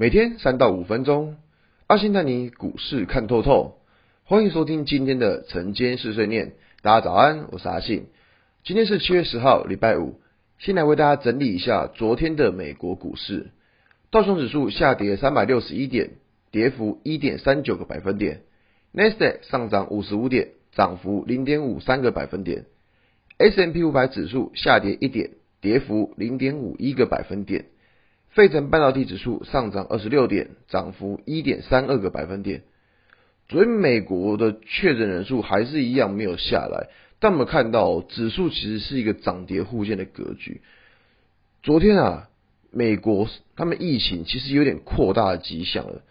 每天三到五分钟，阿信带你股市看透透。欢迎收听今天的晨间碎碎念。大家早安，我是阿信。今天是七月十号，礼拜五。先来为大家整理一下昨天的美国股市。道琼指数下跌三百六十一点，跌幅一点三九个百分点。纳斯达克上涨五十五点，涨幅零点五三个百分点。S&P 五百指数下跌一点，跌幅零点五一个百分点。费城半导体指数上涨二十六点，涨幅一点三二个百分点。所以美国的确诊人数还是一样没有下来，但我们看到指数其实是一个涨跌互见的格局。昨天啊，美国他们疫情其实有点扩大的迹象了，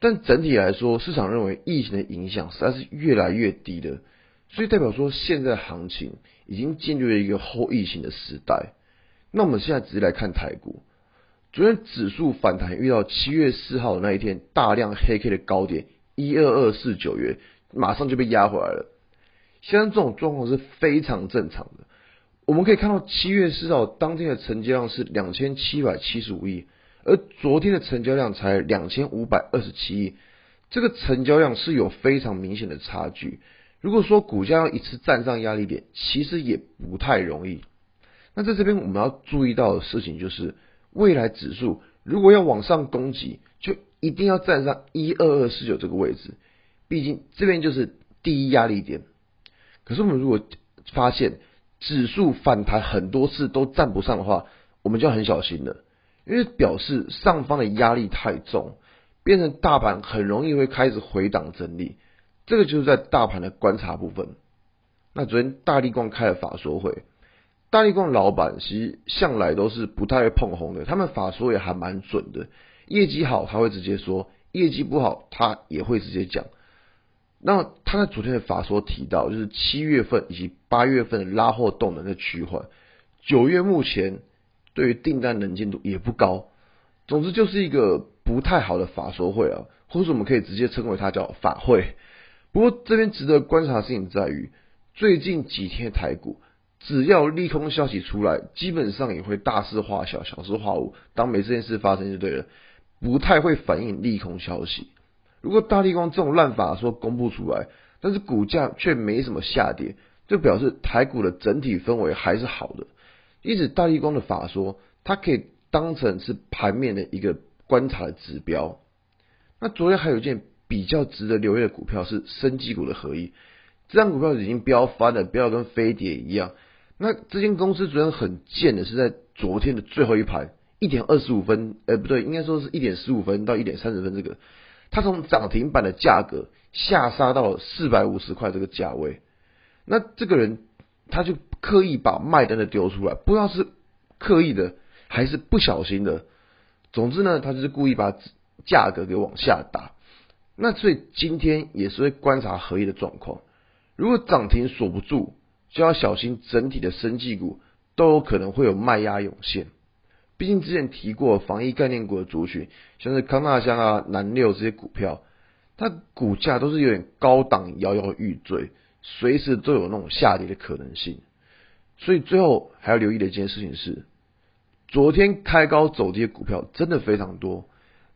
但整体来说，市场认为疫情的影响实在是越来越低的，所以代表说现在行情已经进入了一个后疫情的时代。那我们现在直接来看台股。昨天指数反弹，遇到七月四号的那一天大量黑 K 的高点一二二四九元，马上就被压回来了。现在这种状况是非常正常的。我们可以看到七月四号当天的成交量是两千七百七十五亿，而昨天的成交量才两千五百二十七亿，这个成交量是有非常明显的差距。如果说股价要一次站上压力点，其实也不太容易。那在这边我们要注意到的事情就是。未来指数如果要往上攻击，就一定要站上一二二四九这个位置，毕竟这边就是第一压力点。可是我们如果发现指数反弹很多次都站不上的话，我们就要很小心了，因为表示上方的压力太重，变成大盘很容易会开始回档整理。这个就是在大盘的观察部分。那昨天大力光开了法说会。大立光老板其实向来都是不太会碰红的，他们法说也还蛮准的，业绩好他会直接说，业绩不好他也会直接讲。那他在昨天的法说提到，就是七月份以及八月份的拉货动能的趋缓，九月目前对于订单能见度也不高，总之就是一个不太好的法说会啊，或者我们可以直接称为它叫法会。不过这边值得观察的事情在于，最近几天的台股。只要利空消息出来，基本上也会大事化小，小事化无。当没这件事发生就对了，不太会反映利空消息。如果大立光这种烂法说公布出来，但是股价却没什么下跌，就表示台股的整体氛围还是好的。因此，大立光的法说，它可以当成是盘面的一个观察的指标。那昨天还有一件比较值得留意的股票是生技股的合一，这张股票已经飙翻了，飙得跟飞碟一样。那这间公司昨天很贱的是在昨天的最后一盘一点二十五分，呃，不对，应该说是一点十五分到一点三十分，这个它从涨停板的价格下杀到了四百五十块这个价位。那这个人他就刻意把卖单的丢出来，不知道是刻意的还是不小心的。总之呢，他就是故意把价格给往下打。那所以今天也是会观察合一的状况，如果涨停锁不住。就要小心，整体的生技股都有可能会有卖压涌现。毕竟之前提过防疫概念股的族群，像是康纳香啊、南六这些股票，它股价都是有点高档摇摇欲坠，随时都有那种下跌的可能性。所以最后还要留意的一件事情是，昨天开高走低的股票真的非常多，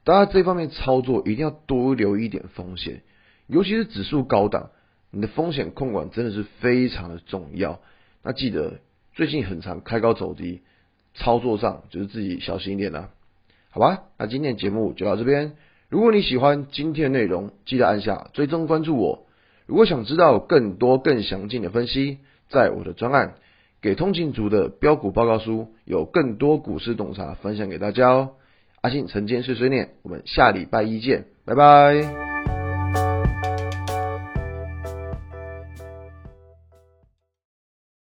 大家这方面操作一定要多留意一点风险，尤其是指数高档。你的风险控管真的是非常的重要。那记得最近很常开高走低，操作上就是自己小心一点啦。好吧，那今天节目就到这边。如果你喜欢今天的内容，记得按下追踪关注我。如果想知道更多更详尽的分析，在我的专案《给通勤族的标股报告书》有更多股市洞察分享给大家哦。阿信晨间碎碎念，我们下礼拜一见，拜拜。